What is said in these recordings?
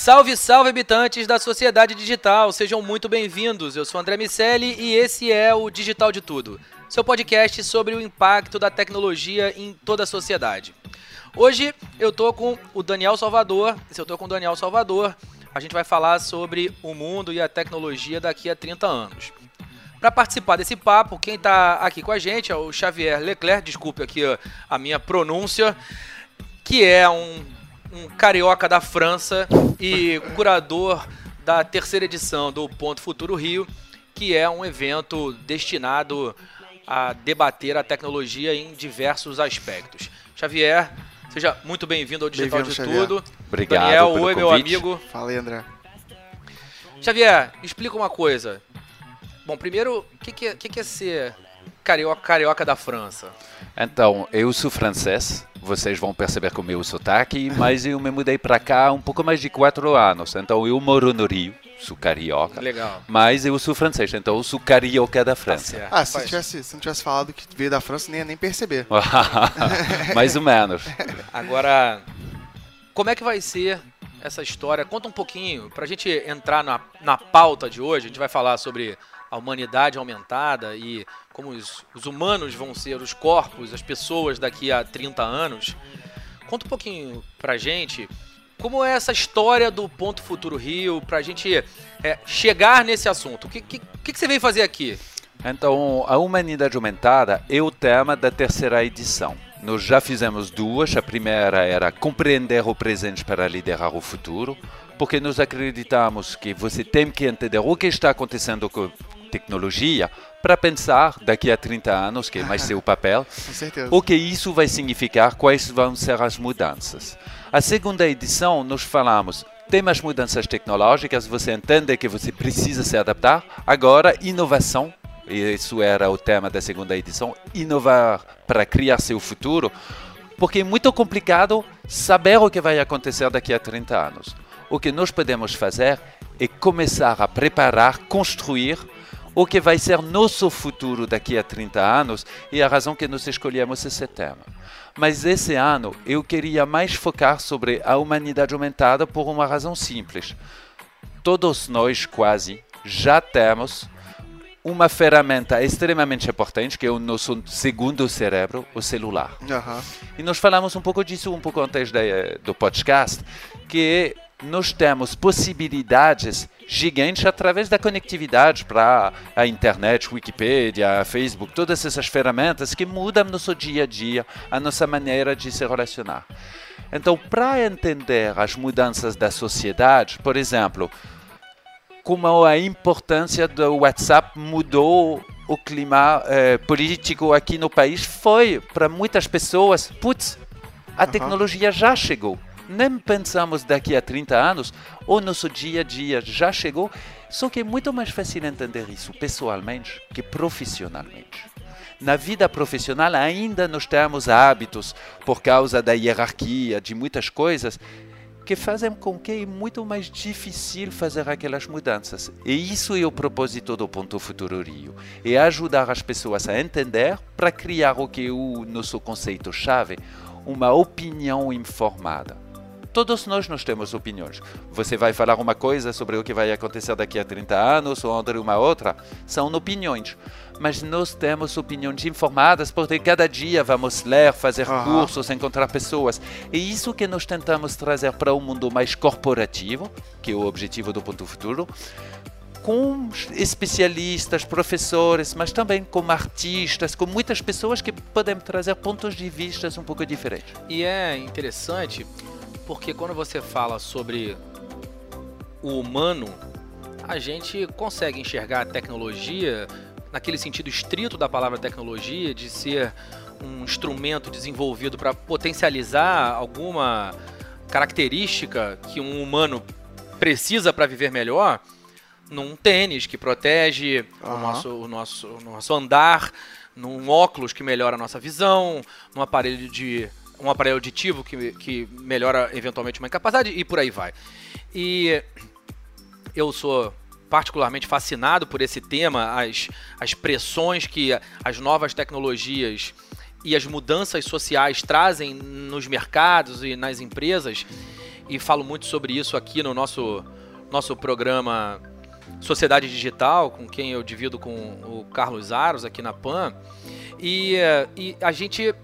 Salve, salve, habitantes da sociedade digital, sejam muito bem-vindos. Eu sou André Miceli e esse é o Digital de Tudo, seu podcast sobre o impacto da tecnologia em toda a sociedade. Hoje eu tô com o Daniel Salvador. Se eu tô com o Daniel Salvador, a gente vai falar sobre o mundo e a tecnologia daqui a 30 anos. Para participar desse papo, quem está aqui com a gente é o Xavier Leclerc, desculpe aqui a minha pronúncia, que é um, um carioca da França e curador da terceira edição do Ponto Futuro Rio, que é um evento destinado a debater a tecnologia em diversos aspectos. Xavier, seja muito bem-vindo ao Digital Bem-vindo, de Xavier. Tudo. Obrigado Daniel, pelo oi, meu convite. amigo. Fala aí, André. Xavier, explica uma coisa. Bom, primeiro, o que, que, é- que, que é ser carioca, carioca da França? Então, eu sou francês, vocês vão perceber com o meu sotaque, mas eu me mudei para cá há um pouco mais de quatro anos. Então, eu moro no Rio, sou carioca, Legal. mas eu sou francês, então eu sou carioca da Tá França. certo. Ah, se, tivesse, se não tivesse falado que veio da França, nem ia nem perceber. mais ou menos. Agora, como é que vai ser essa história? Conta um pouquinho, pra gente entrar na, na pauta de hoje. A gente vai falar sobre a humanidade aumentada e como os, os humanos vão ser, os corpos, as pessoas daqui a 30 anos. Conta um pouquinho pra gente como é essa história do Ponto Futuro Rio, pra gente é, chegar nesse assunto. O que, que, que você veio fazer aqui? Então, a humanidade aumentada é o tema da terceira edição. Nós já fizemos duas. A primeira era compreender o presente para liderar o futuro, porque nós acreditamos que você tem que entender o que está acontecendo tecnologia para pensar daqui a 30 anos, que é mais seu papel, o que isso vai significar, quais vão ser as mudanças. A segunda edição, nós falamos, tem as mudanças tecnológicas, você entende que você precisa se adaptar. Agora, inovação, isso era o tema da segunda edição, inovar para criar seu futuro, porque é muito complicado saber o que vai acontecer daqui a 30 anos. O que nós podemos fazer é começar a preparar, construir o que vai ser nosso futuro daqui a 30 anos e a razão que nós escolhemos esse tema. Mas esse ano eu queria mais focar sobre a humanidade aumentada por uma razão simples. Todos nós, quase, já temos uma ferramenta extremamente importante que é o nosso segundo cérebro, o celular. Aham. E nós falamos um pouco disso um pouco antes da- do podcast, que nós temos possibilidades gigantes através da conectividade para a internet, Wikipedia, Facebook, todas essas ferramentas que mudam nosso dia a dia, a nossa maneira de se relacionar. Então, para entender as mudanças da sociedade, por exemplo, como a importância do WhatsApp mudou o clima eh, político aqui no país foi para muitas pessoas, putz, a tecnologia já chegou. Nem pensamos daqui a 30 anos, o nosso dia a dia já chegou, só que é muito mais fácil entender isso pessoalmente que profissionalmente. Na vida profissional ainda nós temos hábitos por causa da hierarquia de muitas coisas que fazem com que é muito mais difícil fazer aquelas mudanças. E isso é o propósito do Ponto Futuro Rio. É ajudar as pessoas a entender para criar o que é o nosso conceito-chave, uma opinião informada. Todos nós nós temos opiniões. Você vai falar uma coisa sobre o que vai acontecer daqui a 30 anos, ou André uma outra, são opiniões. Mas nós temos opiniões informadas, porque cada dia vamos ler, fazer Aham. cursos, encontrar pessoas. E isso que nós tentamos trazer para um mundo mais corporativo, que é o objetivo do Ponto Futuro, com especialistas, professores, mas também com artistas, com muitas pessoas que podem trazer pontos de vista um pouco diferentes. E é interessante porque quando você fala sobre o humano, a gente consegue enxergar a tecnologia naquele sentido estrito da palavra tecnologia, de ser um instrumento desenvolvido para potencializar alguma característica que um humano precisa para viver melhor, num tênis que protege o, Aham. nosso, o, nosso, o nosso andar, num óculos que melhora a nossa visão, num aparelho de um aparelho auditivo que, que melhora eventualmente uma incapacidade e por aí vai. E eu sou particularmente fascinado por esse tema, as, as pressões que as novas tecnologias e as mudanças sociais trazem nos mercados e nas empresas. E falo muito sobre isso aqui no nosso, nosso programa Sociedade Digital, com quem eu divido com o Carlos Aros aqui na PAN. E, e a gente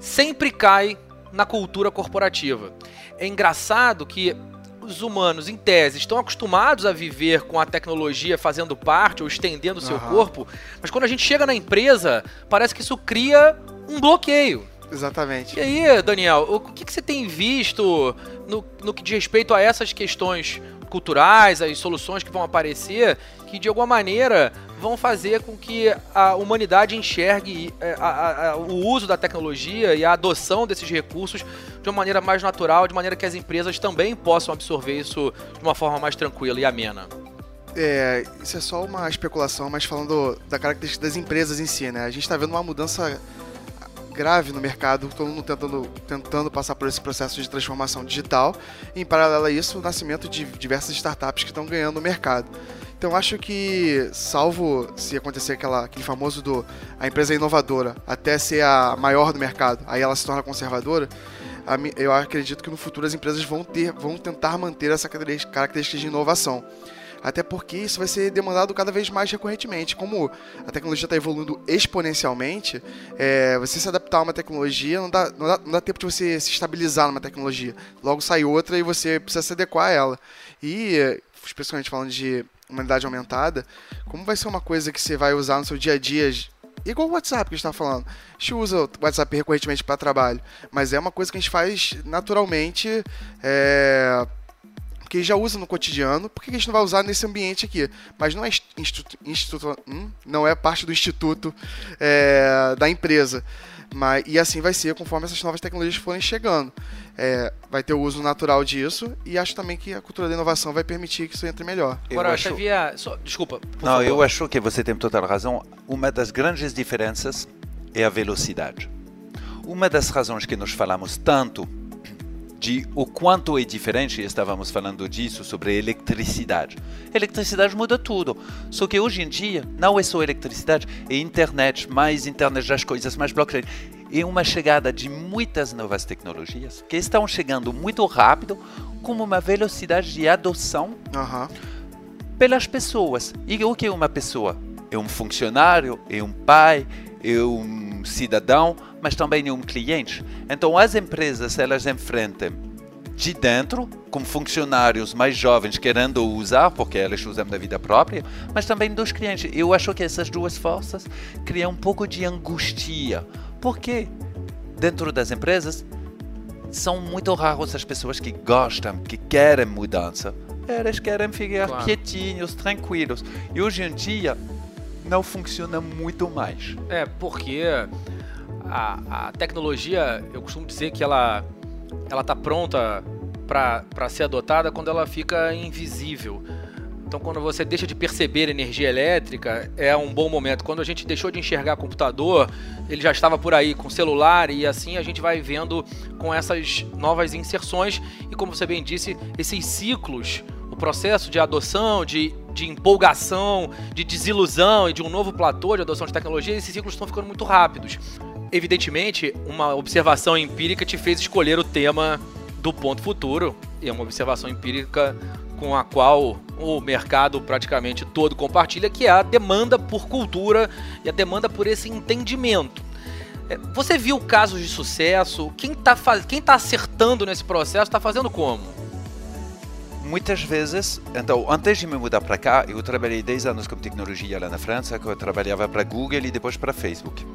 sempre cai na cultura corporativa. É engraçado que os humanos, em tese, estão acostumados a viver com a tecnologia fazendo parte ou estendendo o seu Aham. corpo, mas quando a gente chega na empresa, parece que isso cria um bloqueio. Exatamente. E aí, Daniel, o que, que você tem visto no, no que diz respeito a essas questões culturais, as soluções que vão aparecer, que de alguma maneira vão fazer com que a humanidade enxergue eh, a- a- a- o uso da tecnologia e a adoção desses recursos de uma maneira mais natural, de maneira que as empresas também possam absorver isso de uma forma mais tranquila e amena. É, isso é só uma especulação, mas falando da característica das empresas em si, né? A gente está vendo uma mudança grave no mercado, todo mundo tentando, tentando passar por esse processo de transformação digital. E, em paralelo a isso, o nascimento de diversas startups que estão ganhando no mercado. Então acho que, salvo se acontecer aquela, aquele famoso do a empresa é inovadora até ser a maior do mercado, aí ela se torna conservadora, eu acredito que no futuro as empresas vão ter, vão tentar manter essa característica de inovação. Até porque isso vai ser demandado cada vez mais recorrentemente. Como a tecnologia está evoluindo exponencialmente, é, você se adaptar a uma tecnologia não dá, não, dá, não dá tempo de você se estabilizar numa tecnologia. Logo sai outra e você precisa se adequar a ela. E, especialmente falando de humanidade aumentada, como vai ser uma coisa que você vai usar no seu dia a dia, igual o WhatsApp que a gente está falando. A gente usa o WhatsApp recorrentemente para trabalho, mas é uma coisa que a gente faz naturalmente. É, porque já usa no cotidiano, por que a gente não vai usar nesse ambiente aqui? Mas não é instituto, instituto- hum? não é parte do instituto é, da empresa. Mas, e assim vai ser conforme essas novas tecnologias forem chegando. É, vai ter o uso natural disso e acho também que a cultura da inovação vai permitir que isso entre melhor. Eu Agora, acho- Xavier, só- desculpa. Não, favor. eu acho que você tem total razão. Uma das grandes diferenças é a velocidade. Uma das razões que nós falamos tanto de o quanto é diferente, estávamos falando disso sobre eletricidade. Eletricidade muda tudo. Só que hoje em dia não é só eletricidade, é internet, mais internet das coisas, mais blockchain. É uma chegada de muitas novas tecnologias que estão chegando muito rápido, com uma velocidade de adoção Aham. pelas pessoas. E o que é uma pessoa? É um funcionário, é um pai, é um cidadão, mas também um cliente. Então as empresas elas enfrentam de dentro, com funcionários mais jovens querendo usar, porque elas usam da vida própria, mas também dos clientes. Eu acho que essas duas forças criam um pouco de angústia. Porque dentro das empresas são muito raros as pessoas que gostam, que querem mudança. Elas querem ficar Claro. quietinhos, tranquilos. E hoje em dia não funciona muito mais. É, porque a, a tecnologia, eu costumo dizer que ela ela tá pronta para ser adotada quando ela fica invisível. Então, quando você deixa de perceber energia elétrica, é um bom momento. Quando a gente deixou de enxergar computador, ele já estava por aí com celular e assim a gente vai vendo com essas novas inserções e, como você bem disse, esses ciclos, o processo de adoção, de, de empolgação, de desilusão e de um novo platô de adoção de tecnologia, esses ciclos estão ficando muito rápidos. Evidentemente, uma observação empírica te fez escolher o tema do ponto futuro, e é uma observação empírica com a qual o mercado praticamente todo compartilha, que é a demanda por cultura e a demanda por esse entendimento. É, você viu casos de sucesso? Quem está quem tá acertando nesse processo está fazendo como? Muitas vezes, então, antes de me mudar para cá, eu trabalhei 10 anos com tecnologia lá na França, que eu trabalhava para Google e depois para Facebook.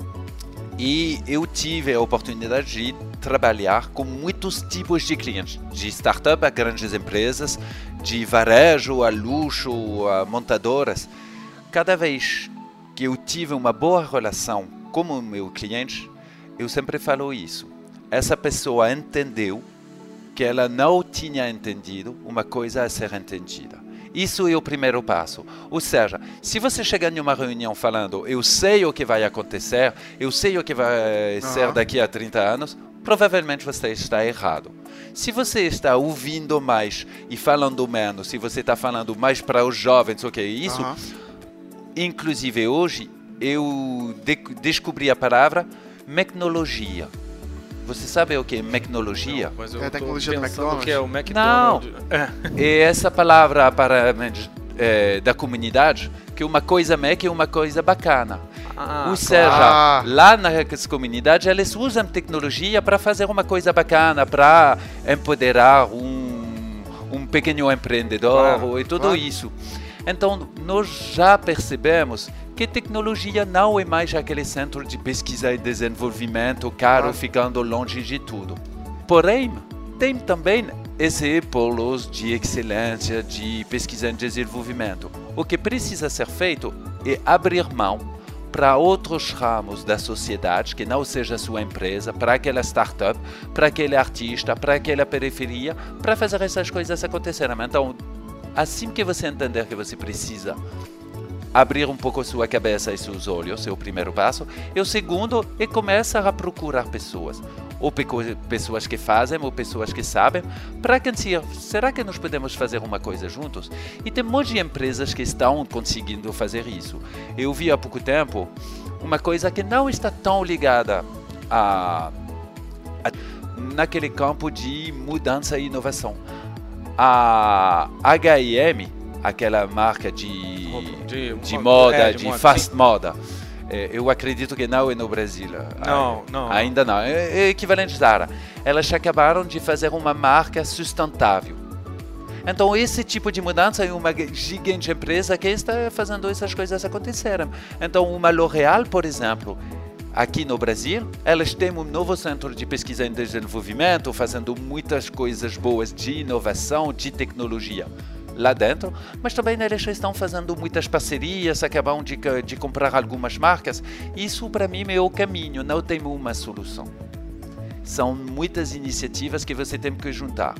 E eu tive a oportunidade de trabalhar com muitos tipos de clientes, de startup a grandes empresas, de varejo a luxo a montadoras. Cada vez que eu tive uma boa relação com o meu cliente, eu sempre falo isso. Essa pessoa entendeu que ela não tinha entendido uma coisa a ser entendida. Isso é o primeiro passo. Ou seja, se você chegar em uma reunião falando eu sei o que vai acontecer, eu sei o que vai uhum. ser daqui a 30 anos, provavelmente você está errado. Se você está ouvindo mais e falando menos, se você está falando mais para os jovens, o que é isso? Uhum. Inclusive hoje eu de descobri a palavra tecnologia. Você sabe o que é tecnologia? Não, mas eu é a tecnologia do McDonald's? Que é o McDonald's. Não. É. é essa palavra para é, da comunidade que uma coisa Mac é uma coisa bacana. Ah, Ou seja, claro. lá nas comunidades eles usam tecnologia para fazer uma coisa bacana, para empoderar um, um pequeno empreendedor claro, e tudo claro. isso. Então, nós já percebemos que tecnologia não é mais aquele centro de pesquisa e desenvolvimento caro ah. ficando longe de tudo. Porém, tem também esses polos de excelência de pesquisa e desenvolvimento. O que precisa ser feito é abrir mão para outros ramos da sociedade, que não seja sua empresa, para aquela startup, para aquele artista, para aquela periferia, para fazer essas coisas acontecerem. Então, assim que você entender que você precisa abrir um pouco sua cabeça e seus olhos, é o primeiro passo. E o segundo é começar a procurar pessoas, ou pessoas que fazem, ou pessoas que sabem, para que será que nós podemos fazer uma coisa juntos? E tem um monte de empresas que estão conseguindo fazer isso. Eu vi há pouco tempo uma coisa que não está tão ligada a, a naquele campo de mudança e inovação. A H&M aquela marca de, de, de moda, é, de, de moda, fast sim. moda. É, eu acredito que não é no Brasil. Não, não. Ainda não. É, é equivalente Zara. Elas acabaram de fazer uma marca sustentável. Então, esse tipo de mudança é uma gigante empresa que está fazendo essas coisas acontecerem. Então, uma L'Oréal, por exemplo, aqui no Brasil, elas têm um novo centro de pesquisa e desenvolvimento, fazendo muitas coisas boas de inovação, de tecnologia lá dentro, mas também eles estão fazendo muitas parcerias, acabam de, de comprar algumas marcas. Isso para mim é o caminho, não tem uma solução. São muitas iniciativas que você tem que juntar.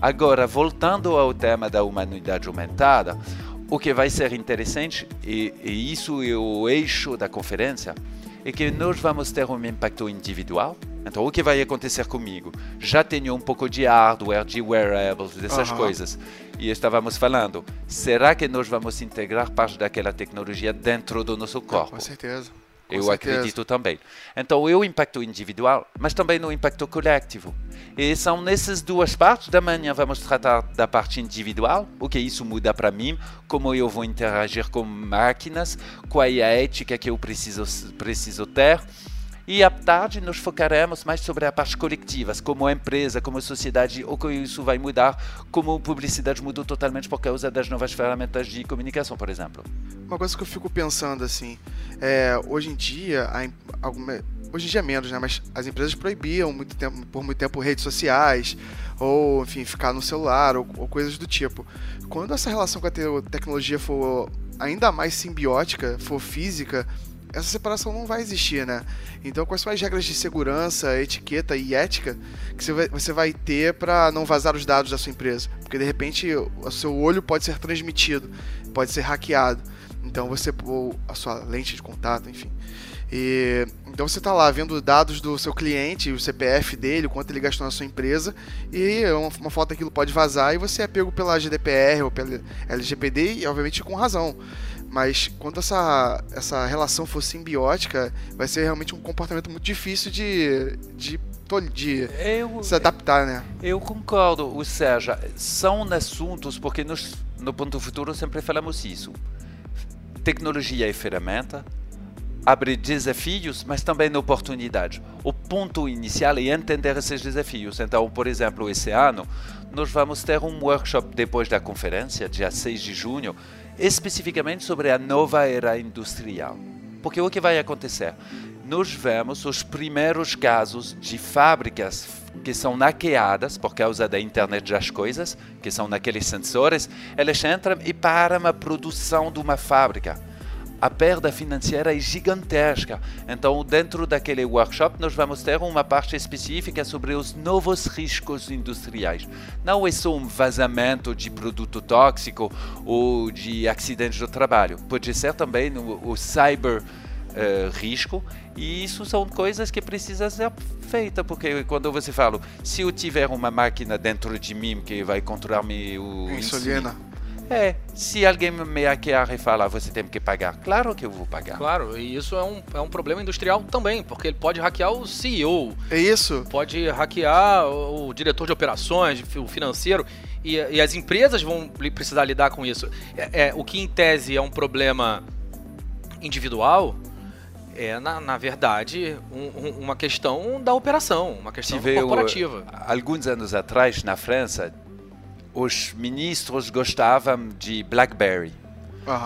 Agora, voltando ao tema da humanidade aumentada, o que vai ser interessante, e, e isso é o eixo da conferência, é que nós vamos ter um impacto individual. Então, o que vai acontecer comigo? Já tenho um pouco de hardware, de wearables, dessas uhum. coisas. E estávamos falando, será que nós vamos integrar parte daquela tecnologia dentro do nosso corpo? Com certeza. Eu certeza. acredito também. Então, é o impacto individual, mas também no impacto coletivo. E são nessas duas partes. Da manhã vamos tratar da parte individual, o que isso muda para mim, como eu vou interagir com máquinas, qual é a ética que eu preciso, preciso ter. E à tarde nos focaremos mais sobre a parte coletiva, como empresa, como sociedade, o que isso vai mudar, como publicidade mudou totalmente por causa das novas ferramentas de comunicação, por exemplo. Uma coisa que eu fico pensando assim, é, hoje em dia, alguma, hoje em dia menos, né? Mas as empresas proibiam muito tempo, por muito tempo redes sociais, ou enfim, ficar no celular, ou, ou coisas do tipo. Quando essa relação com a te tecnologia for ainda mais simbiótica, for física, essa separação não vai existir, né? Então, quais são as regras de segurança, etiqueta e ética que você vai ter para não vazar os dados da sua empresa? Porque de repente o seu olho pode ser transmitido, pode ser hackeado. Então, você ou a sua lente de contato, enfim. E, então você está lá vendo dados do seu cliente, o CPF dele, o quanto ele gastou na sua empresa, e uma, uma foto daquilo pode vazar e você é pego pela GDPR ou pela LGPD, e obviamente com razão. Mas quando essa, essa relação for simbiótica, vai ser realmente um comportamento muito difícil de, de de Eu, se adaptar, né? eu concordo, ou seja, são assuntos, porque nós, no Ponto Futuro sempre falamos isso. Tecnologia é ferramenta, abre desafios, mas também oportunidades. O ponto inicial é entender esses desafios. Então, por exemplo, esse ano, nós vamos ter um workshop depois da conferência, dia 6 de junho, especificamente sobre a nova era industrial. Porque o que vai acontecer? Nós vemos os primeiros casos de fábricas que são hackeadas por causa da internet das coisas, que são naqueles sensores, elas entram e param a produção de uma fábrica a perda financeira é gigantesca. Então, dentro daquele workshop, nós vamos ter uma parte específica sobre os novos riscos industriais. Não é só um vazamento de produto tóxico ou de acidente do trabalho. Pode ser também o, cyber uh, risco. E isso são coisas que precisam ser feitas, porque quando você fala, se eu tiver uma máquina dentro de mim que vai controlar-me o Insulina. É, se alguém me hackear e falar, você tem que pagar, claro que eu vou pagar. Claro, e isso é um, é um problema industrial também, porque ele pode hackear o CEO, É isso? pode hackear o, o diretor de operações, o financeiro, e, e as empresas vão precisar lidar com isso. É, é, o que em tese é um problema individual, é na, na verdade um- um- uma questão da operação, uma questão Tive, corporativa. alguns anos atrás, na França, os ministros gostavam de BlackBerry.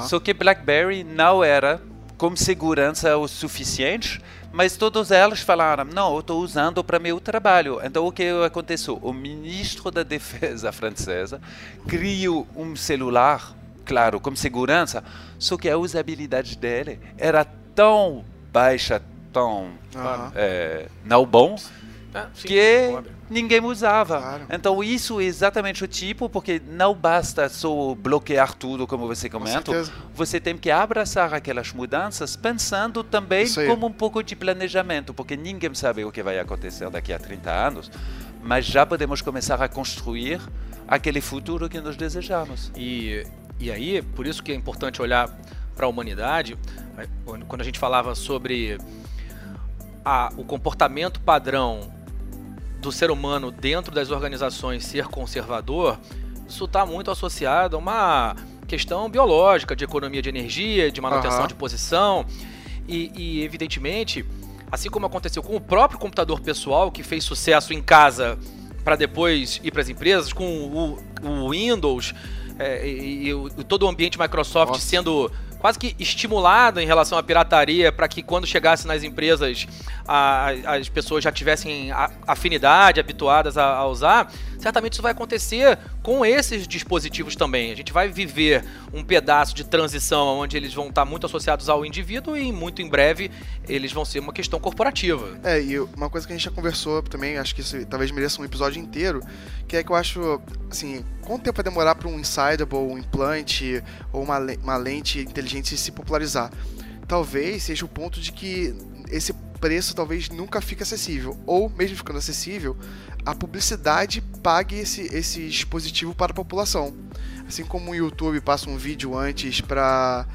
Só que BlackBerry não era com segurança o suficiente, mas todos eles falaram, não, eu estou usando para meu trabalho. Então o que aconteceu? O ministro da Defesa francesa criou um celular, claro, com segurança, só que a usabilidade dele era tão baixa, tão Aham. é, não bom, É, sim, que concordo. ninguém usava. Claro. Então isso é exatamente o tipo, porque não basta só bloquear tudo, como você comenta. certeza. Você tem que abraçar aquelas mudanças pensando também como um pouco de planejamento, porque ninguém sabe o que vai acontecer daqui a 30 anos, mas já podemos começar a construir aquele futuro que nós desejamos. E, e aí, por isso que é importante olhar para a humanidade, né, quando a gente falava sobre a- o comportamento padrão do ser humano dentro das organizações ser conservador, isso está muito associado a uma questão biológica, de economia de energia, de manutenção Aham. de posição, e, e, evidentemente, assim como aconteceu com o próprio computador pessoal, que fez sucesso em casa para depois ir para as empresas, com o, o Windows é, e, e todo o ambiente Microsoft Nossa. sendo quase que estimulado em relação à pirataria para que quando chegasse nas empresas a- as pessoas já tivessem afinidade, habituadas a, a usar, certamente isso vai acontecer com esses dispositivos também. A gente vai viver um pedaço de transição onde eles vão estar muito associados ao indivíduo e muito em breve eles vão ser uma questão corporativa. É, e uma coisa que a gente já conversou também, acho que isso talvez mereça um episódio inteiro, que é que eu acho, assim, quanto tempo vai demorar para um insidable, um implante ou uma, uma lente inteligente se popularizar? Talvez seja o ponto de que esse preço talvez nunca fique acessível, ou mesmo ficando acessível, a publicidade pague esse, esse dispositivo para a população. Assim como o YouTube passa um vídeo antes para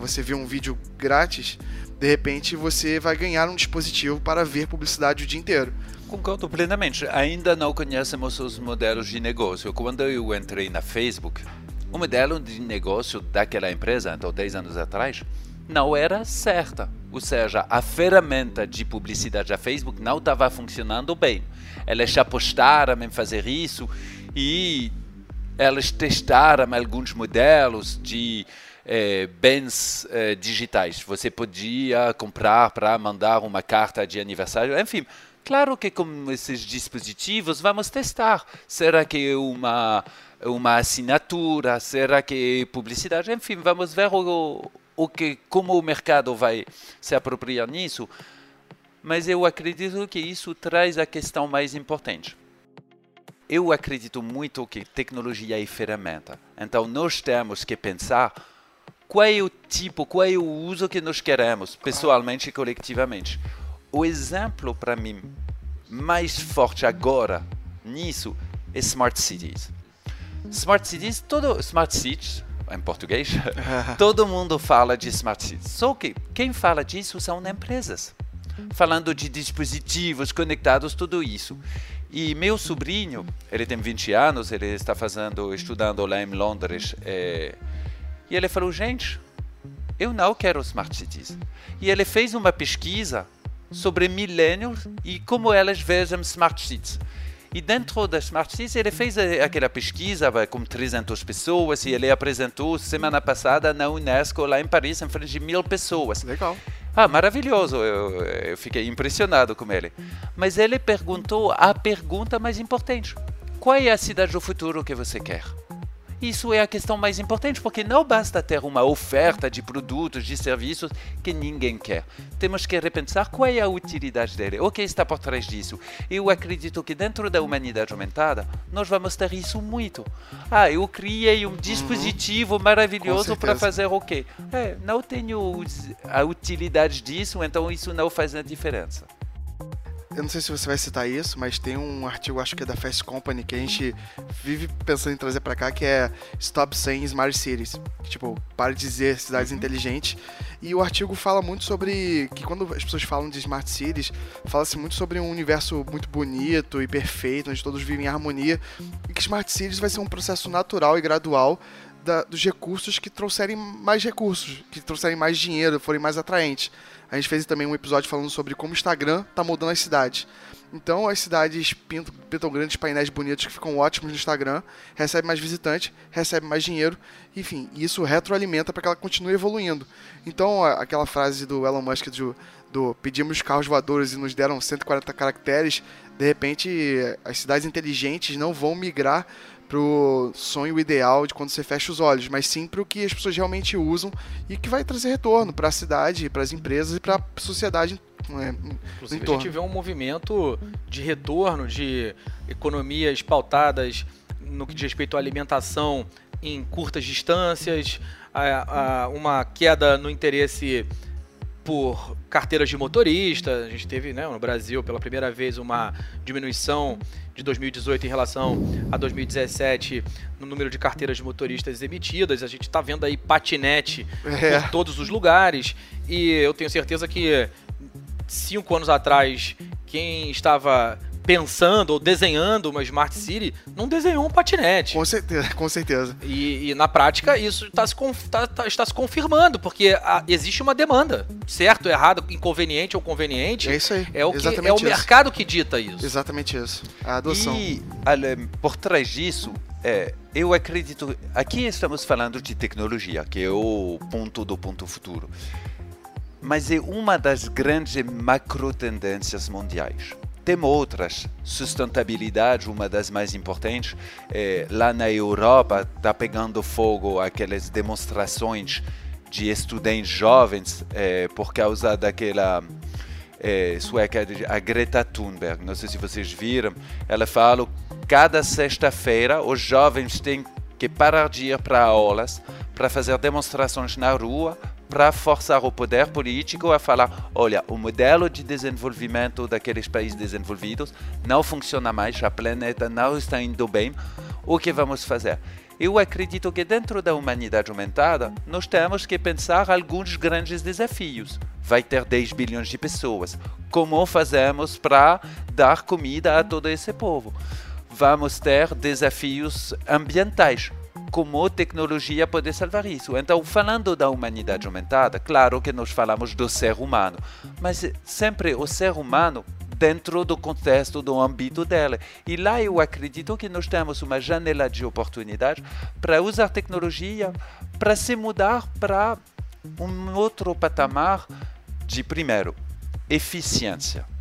você ver um vídeo grátis, de repente você vai ganhar um dispositivo para ver publicidade o dia inteiro. Concordo plenamente. Ainda não conhecemos os modelos de negócio. Quando eu entrei na Facebook, o modelo de negócio daquela empresa, então 10 anos atrás, não era certa. Ou seja, a ferramenta de publicidade da Facebook não estava funcionando bem. Eles apostaram em fazer isso e eles testaram alguns modelos de eh, bens eh, digitais. Você podia comprar para mandar uma carta de aniversário, enfim. Claro que com esses dispositivos vamos testar. Será que é uma uma assinatura? Será que é publicidade? Enfim, vamos ver o, o que como o mercado vai se apropriar nisso. Mas eu acredito que isso traz a questão mais importante eu acredito muito que tecnologia é ferramenta. Então nós temos que pensar qual é o tipo, qual é o uso que nós queremos, pessoalmente e coletivamente. O exemplo para mim mais forte agora nisso é smart cities. Smart cities, todo smart cities em português, todo mundo fala de smart cities. Só que quem fala disso são empresas. falando de dispositivos conectados, tudo isso. E meu sobrinho, ele tem 20 anos, ele está fazendo, estudando lá em Londres, é, e ele falou, gente, eu não quero smart cities. E ele fez uma pesquisa sobre millennials e como elas veem smart cities. E dentro da Smart Cities ele fez aquela pesquisa com 300 pessoas e ele apresentou semana passada na Unesco lá em Paris em frente de mil pessoas. Legal. Ah, maravilhoso, eu, eu fiquei impressionado com ele. Mas ele perguntou a pergunta mais importante: qual é a cidade do futuro que você quer? Isso é a questão mais importante, porque não basta ter uma oferta de produtos, de serviços que ninguém quer. Temos que repensar qual é a utilidade dele, o que está por trás disso. Eu acredito que dentro da humanidade aumentada, nós vamos ter isso muito. Ah, eu criei um dispositivo uhum. maravilhoso para fazer o quê? É, não tenho a utilidade disso, então isso não faz a diferença eu não sei se você vai citar isso, mas tem um artigo, acho que é da Fast Company, que a gente vive pensando em trazer para cá, que é Stop Saying Smart Cities. Que, tipo, para de dizer cidades uhum. inteligentes. E o artigo fala muito sobre que quando as pessoas falam de Smart Cities, fala-se muito sobre um universo muito bonito e perfeito, onde todos vivem em harmonia. E que Smart Cities vai ser um processo natural e gradual da, dos recursos que trouxerem mais recursos, que trouxerem mais dinheiro, forem mais atraentes. A gente fez também um episódio falando sobre como o Instagram está mudando as cidades. Então as cidades pintam, pintam, grandes painéis bonitos que ficam ótimos no Instagram, recebe mais visitantes, recebe mais dinheiro, enfim, isso retroalimenta para que ela continue evoluindo. Então aquela frase do Elon Musk do, do pedimos carros voadores e nos deram 140 caracteres, de repente as cidades inteligentes não vão migrar pro sonho ideal de quando você fecha os olhos, mas sim para o que as pessoas realmente usam e que vai trazer retorno para a cidade, para as empresas e para a sociedade é, Inclusive, a gente vê um movimento de retorno de economias pautadas no que diz respeito à alimentação em curtas distâncias, a, a uma queda no interesse por carteiras de motorista. A gente teve né, no Brasil pela primeira vez uma diminuição de 2018 em relação a 2017 no número de carteiras de motoristas emitidas. A gente está vendo aí patinete é. por todos os lugares. E eu tenho certeza que cinco anos atrás, quem estava pensando ou desenhando uma Smart City, não desenhou um patinete. Com certeza, com certeza. E, e na prática isso tá se, tá, tá, está se confirmando, porque a, existe uma demanda. Certo, errado, inconveniente ou conveniente. É isso aí. É o, que, é o mercado que dita isso. Exatamente isso. A adoção. E por trás disso, é, eu acredito. Aqui estamos falando de tecnologia, que é o ponto do ponto futuro. Mas é uma das grandes macro tendências mundiais. Tem outras, sustentabilidade, uma das mais importantes. É, lá na Europa está pegando fogo aquelas demonstrações de estudantes jovens é, por causa daquela é, sueca, a Greta Thunberg. Não sei se vocês viram. Ela fala cada sexta-feira os jovens têm que parar de ir para aulas para fazer demonstrações na rua para forçar o poder político a falar: olha, o modelo de desenvolvimento daqueles países desenvolvidos não funciona mais, a planeta não está indo bem, o que vamos fazer? Eu acredito que dentro da humanidade aumentada, nós temos que pensar alguns grandes desafios. Vai ter 10 bilhões de pessoas. Como fazemos para dar comida a todo esse povo? Vamos ter desafios ambientais como tecnologia pode salvar isso. Então, falando da humanidade aumentada, claro que nós falamos do ser humano, mas sempre o ser humano dentro do contexto, do âmbito dela. E lá eu acredito que nós temos uma janela de oportunidade para usar tecnologia para se mudar para um outro patamar de, primeiro, eficiência.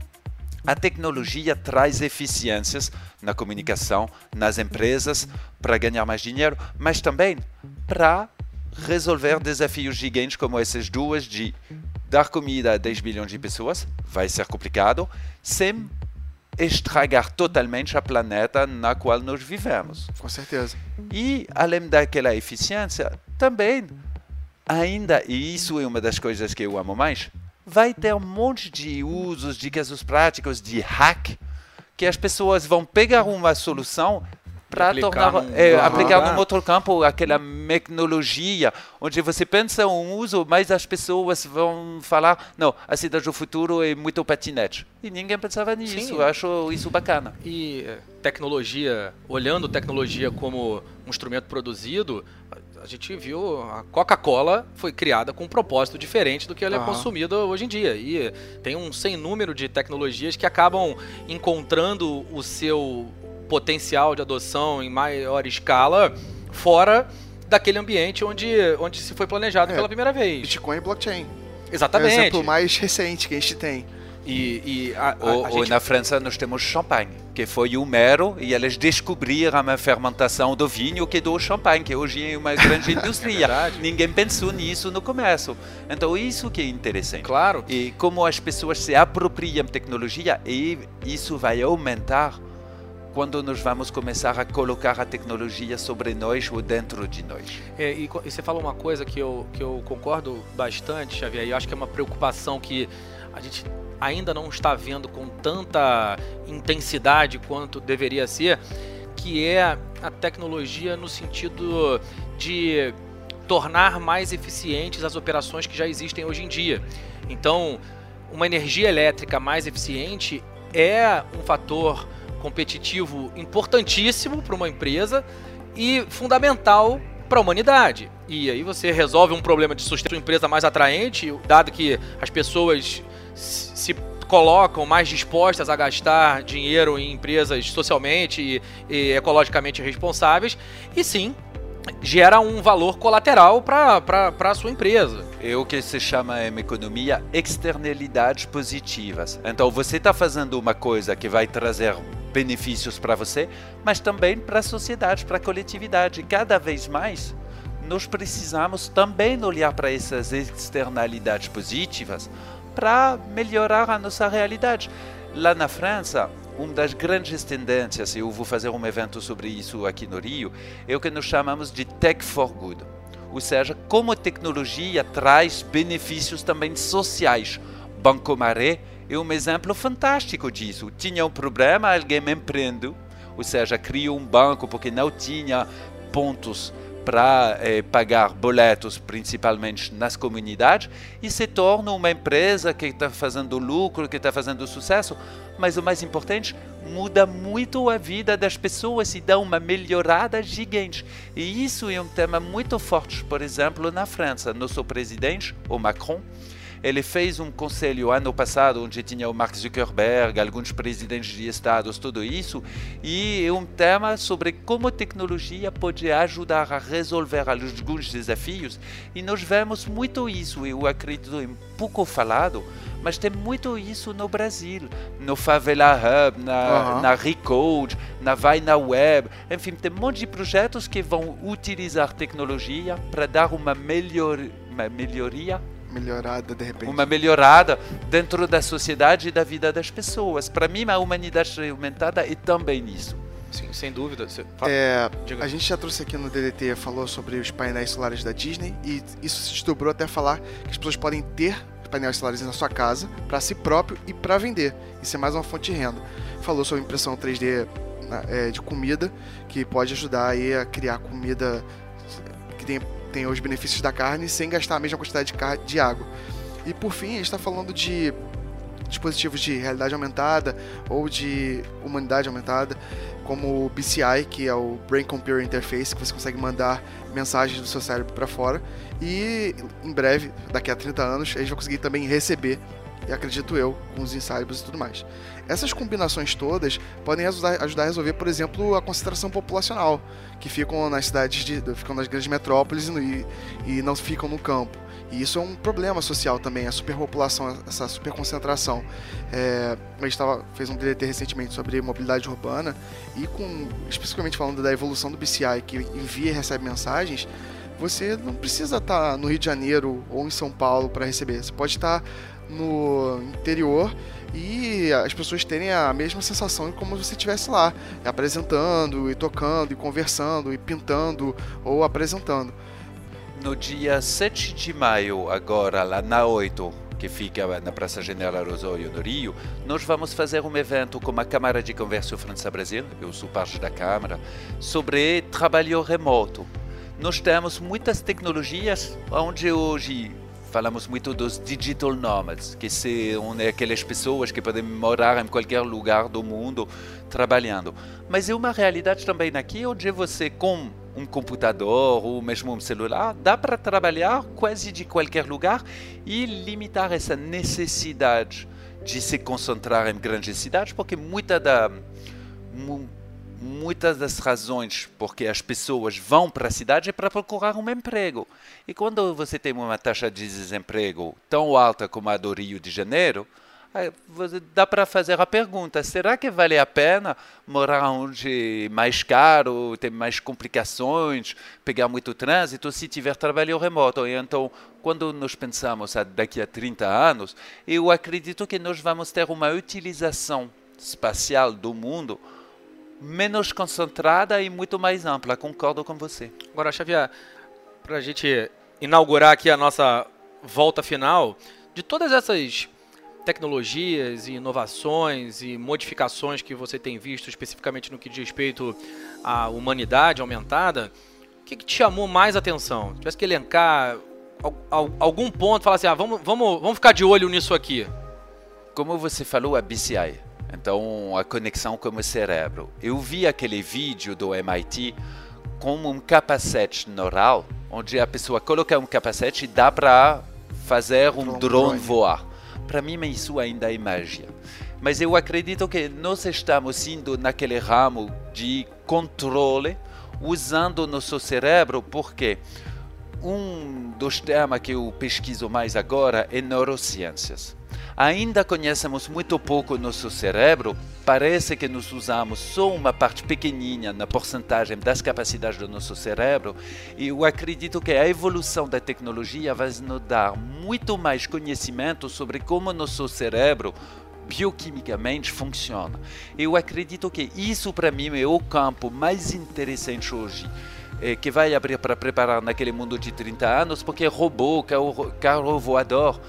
A tecnologia traz eficiências na comunicação, nas empresas, para ganhar mais dinheiro, mas também para resolver desafios gigantes como essas duas de dar comida a 10 bilhões de pessoas, vai ser complicado, sem estragar totalmente a planeta na qual nós vivemos. Com certeza. E, além daquela eficiência, também, ainda, e isso é uma das coisas que eu amo mais, vai ter um monte de usos, de casos práticos de hack, que as pessoas vão pegar uma solução, para tornar é, num aplicar num outro campo aquela tecnologia onde você pensa um uso, mas as pessoas vão falar não, a cidade do futuro é muito patinete e ninguém pensava nisso. Sim. Eu acho isso bacana. E eh, tecnologia, olhando tecnologia como um instrumento produzido, a- gente viu a Coca-Cola foi criada com um propósito diferente do que ela é Aham. consumida hoje em dia. E tem um sem número de tecnologias que acabam encontrando o seu potencial de adoção em maior escala fora daquele ambiente onde, onde se foi planejado É. pela primeira vez. Bitcoin e blockchain. É o Exatamente. exemplo mais recente que a gente tem. E, e a, a- Ou, a ou gente na França nós temos champanhe, que foi o mero e eles descobriram a fermentação do vinho que do champanhe, que hoje é uma grande indústria. verdade. Ninguém pensou nisso no começo. Então isso que é interessante. Claro. E como as pessoas se apropriam tecnologia e isso vai aumentar quando nós vamos começar a colocar a tecnologia sobre nós ou dentro de nós. É, e, e você falou uma coisa que eu, que eu concordo bastante, Xavier, e eu acho que é uma preocupação que a gente ainda não está vendo com tanta intensidade quanto deveria ser, que é a tecnologia no sentido de tornar mais eficientes as operações que já existem hoje em dia. Então, uma energia elétrica mais eficiente é um fator competitivo importantíssimo para uma empresa e fundamental para a humanidade. E aí você resolve um problema de sustentar uma empresa mais atraente, dado que as pessoas se se colocam mais dispostas a gastar dinheiro em empresas socialmente e, e ecologicamente responsáveis, e sim gera um valor colateral para a sua empresa. É o que se chama em economia externalidades positivas. Então você está fazendo uma coisa que vai trazer benefícios para você, mas também para a sociedade, para a coletividade. Cada vez mais nós precisamos também olhar para essas externalidades positivas para melhorar a nossa realidade. Lá na França, uma das grandes tendências, e eu vou fazer um evento sobre isso aqui no Rio, é o que nós chamamos de Tech for Good. Ou seja, como a tecnologia traz benefícios também sociais. Banco Maré é um exemplo fantástico disso. Tinha um problema, alguém me empreendeu, ou seja, criou um banco porque não tinha pontos para eh, pagar boletos, principalmente nas comunidades, e se torna uma empresa que está fazendo lucro, que está fazendo sucesso, mas o mais importante, muda muito a vida das pessoas e dá uma melhorada gigante. E isso é um tema muito forte, por exemplo, na França. Nosso presidente, o Macron, ele fez um conselho ano passado onde tinha o Mark Zuckerberg, alguns presidentes de estados, tudo isso, e é um tema sobre como a tecnologia pode ajudar a resolver alguns desafios, e nós vemos muito isso, eu acredito em pouco falado, mas tem muito isso no Brasil, no Favela Hub, na, Aham. na Recode, na Vai na Web, enfim, tem um monte de projetos que vão utilizar tecnologia para dar uma, melhor, uma melhoria Melhorada, de repente. uma melhorada dentro da sociedade e da vida das pessoas. Para mim, a humanidade aumentada é também isso. Sim, sem dúvida. É, a gente já trouxe aqui no DDT, falou sobre os painéis solares da Disney e isso se desdobrou até falar que as pessoas podem ter painéis solares na sua casa para si próprio e para vender. Isso é mais uma fonte de renda. Falou sobre impressão 3D na- é, de comida, que pode ajudar aí a criar comida que tem, tem os benefícios da carne sem gastar a mesma quantidade de, de água. E por fim, a gente está falando de dispositivos de realidade aumentada ou de humanidade aumentada, como o BCI, que é o Brain Computer Interface, que você consegue mandar mensagens do seu cérebro para fora. E em breve, daqui a 30 anos, a gente vai conseguir também receber, e acredito eu, com os cérebros e tudo mais. Essas combinações todas podem ajudar, ajudar a resolver, por exemplo, a concentração populacional, que ficam nas cidades, de, ficam nas grandes metrópoles e, e não ficam no campo. E isso é um problema social também, a superpopulação, essa superconcentração. É, a gente tava, fez um DDT recentemente sobre mobilidade urbana e com especificamente falando da evolução do BCI que envia e recebe mensagens, você não precisa estar no Rio de Janeiro ou em São Paulo para receber. Você pode estar no interior e as pessoas terem a mesma sensação como se você estivesse lá, apresentando e tocando e conversando e pintando ou apresentando. No dia 7 de maio, agora, lá na 8, que fica na Praça General Osório, no Rio, nós vamos fazer um evento com a Câmara de Comércio França-Brasil, eu sou parte da Câmara, sobre trabalho remoto. Nós temos muitas tecnologias onde hoje falamos muito dos digital nomads, que são aquelas pessoas que podem morar em qualquer lugar do mundo trabalhando. Mas é uma realidade também aqui onde você com um computador ou mesmo um celular dá para trabalhar quase de qualquer lugar e limitar essa necessidade de se concentrar em grandes cidades, porque muita da muitas das razões porque as pessoas vão para a cidade é para procurar um emprego. E quando você tem uma taxa de desemprego tão alta como a do Rio de Janeiro, dá para fazer a pergunta: será que vale a pena morar onde é mais caro, tem mais complicações, pegar muito trânsito, se tiver trabalho remoto? E então, quando nós pensamos daqui a 30 anos, eu acredito que nós vamos ter uma utilização espacial do mundo menos concentrada e muito mais ampla. Concordo com você. Agora, Xavier, para a gente inaugurar aqui a nossa volta final, de todas essas tecnologias e inovações e modificações que você tem visto especificamente no que diz respeito à humanidade aumentada, o que, que te chamou mais atenção? Tivesse que elencar algum ponto, falar assim, ah, vamos, vamos, vamos ficar de olho nisso aqui. Como você falou, a BCI, então, a conexão com o cérebro. Eu vi aquele vídeo do MIT com um capacete neural, onde a pessoa coloca um capacete e dá para fazer um drone voar. Para mim, isso ainda é magia. Mas eu acredito que nós estamos indo naquele ramo de controle, usando nosso cérebro, porque um dos temas que eu pesquiso mais agora é neurociências. Ainda conhecemos muito pouco nosso cérebro, parece que nós usamos só uma parte pequenina na porcentagem das capacidades do nosso cérebro, e eu acredito que a evolução da tecnologia vai nos dar muito mais conhecimento sobre como nosso cérebro bioquimicamente funciona. Eu acredito que isso para mim é o campo mais interessante hoje eh, que vai abrir para preparar naquele mundo de 30 anos, porque robô, carro, carro voador,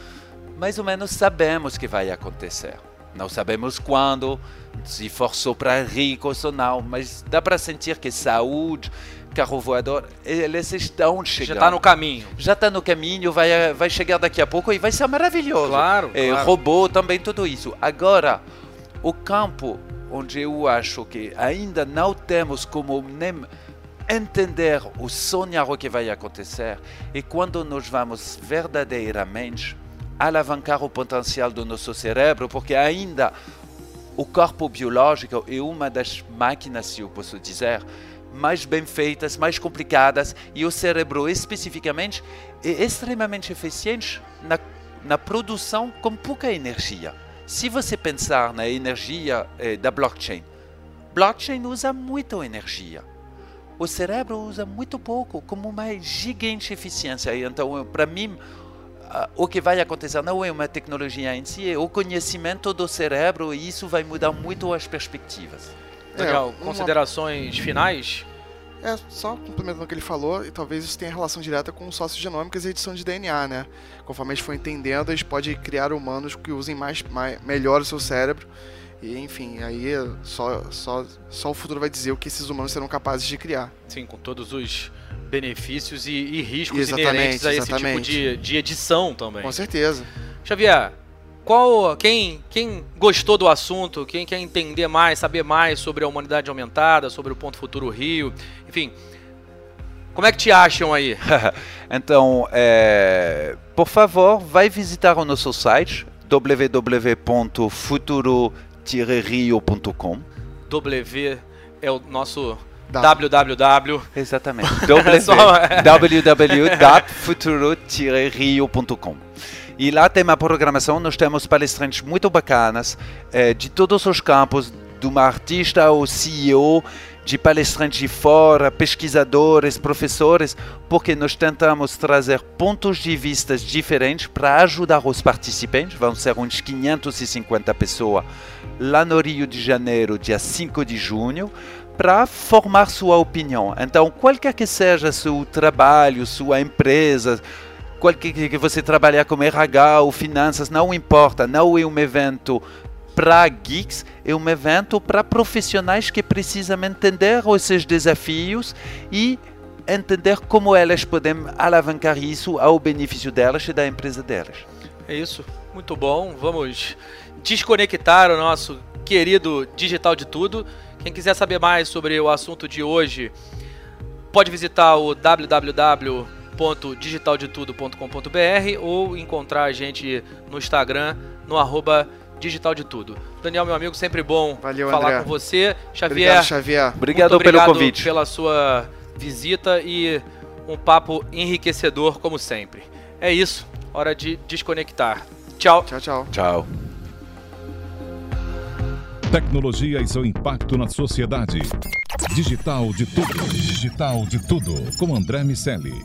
mais ou menos sabemos que vai acontecer. Não sabemos quando, se for só para ricos ou não, mas dá para sentir que saúde, carro voador, eles estão chegando. Já está no caminho. Já está no caminho, vai, vai chegar daqui a pouco e vai ser maravilhoso. Claro, é, claro. Robô também, tudo isso. Agora, o campo onde eu acho que ainda não temos como nem entender o sonhar o que vai acontecer é quando nós vamos verdadeiramente alavancar o potencial do nosso cérebro, porque ainda o corpo biológico é uma das máquinas, se eu posso dizer, mais bem feitas, mais complicadas, e o cérebro especificamente é extremamente eficiente na, na produção com pouca energia. Se você pensar na energia eh, da blockchain, blockchain usa muita energia. O cérebro usa muito pouco, como uma gigante eficiência. Então, para mim, o que vai acontecer não é uma tecnologia em si, é o conhecimento do cérebro e isso vai mudar muito as perspectivas. Legal. É, Considerações uma... finais? É, só complementando o que ele falou, e talvez isso tenha relação direta com sociogenômicas e edição de DNA, né? Conforme a gente for entendendo, a gente pode criar humanos que usem mais, mais melhor o seu cérebro. E enfim, aí só, só, só o futuro vai dizer o que esses humanos serão capazes de criar. Sim, com todos os benefícios e, e riscos exatamente, inerentes a esse tipo de, de edição também. Com certeza. Xavier, qual quem, quem gostou do assunto, quem quer entender mais, saber mais sobre a humanidade aumentada, sobre o Ponto Futuro Rio, enfim, como é que te acham aí? então, é, por favor, vai visitar o nosso site www.futuro-rio.com. W é o nosso www. Exatamente. www.futuro-rio.com. E lá tem uma programação, nós temos palestrantes muito bacanas eh, de todos os campos, de uma artista ao CEO, de palestrantes de fora, pesquisadores, professores, porque nós tentamos trazer pontos de vista diferentes para ajudar os participantes. Vão ser uns 550 pessoas lá no Rio de Janeiro, dia 5 de junho para formar sua opinião. Então, qualquer que seja seu trabalho, sua empresa, qualquer que você trabalhar com RH ou finanças, não importa, não é um evento para geeks, é um evento para profissionais que precisam entender esses desafios e entender como elas podem alavancar isso ao benefício delas e da empresa delas. É isso, muito bom. Vamos desconectar o nosso querido Digital de Tudo. Quem quiser saber mais sobre o assunto de hoje, pode visitar o www.digitaldetudo.com.br ou encontrar a gente no Instagram, no arroba Digital de Tudo. Daniel, meu amigo, sempre bom Valeu, falar André. com você. Xavier, Obrigado, Xavier. Obrigado, muito pelo obrigado convite. pela sua visita e um papo enriquecedor, como sempre. É isso, hora de desconectar. Tchau. Tchau, tchau. Tchau. Tecnologia e seu impacto na sociedade. Digital de tudo. Digital de tudo. Com André Miceli.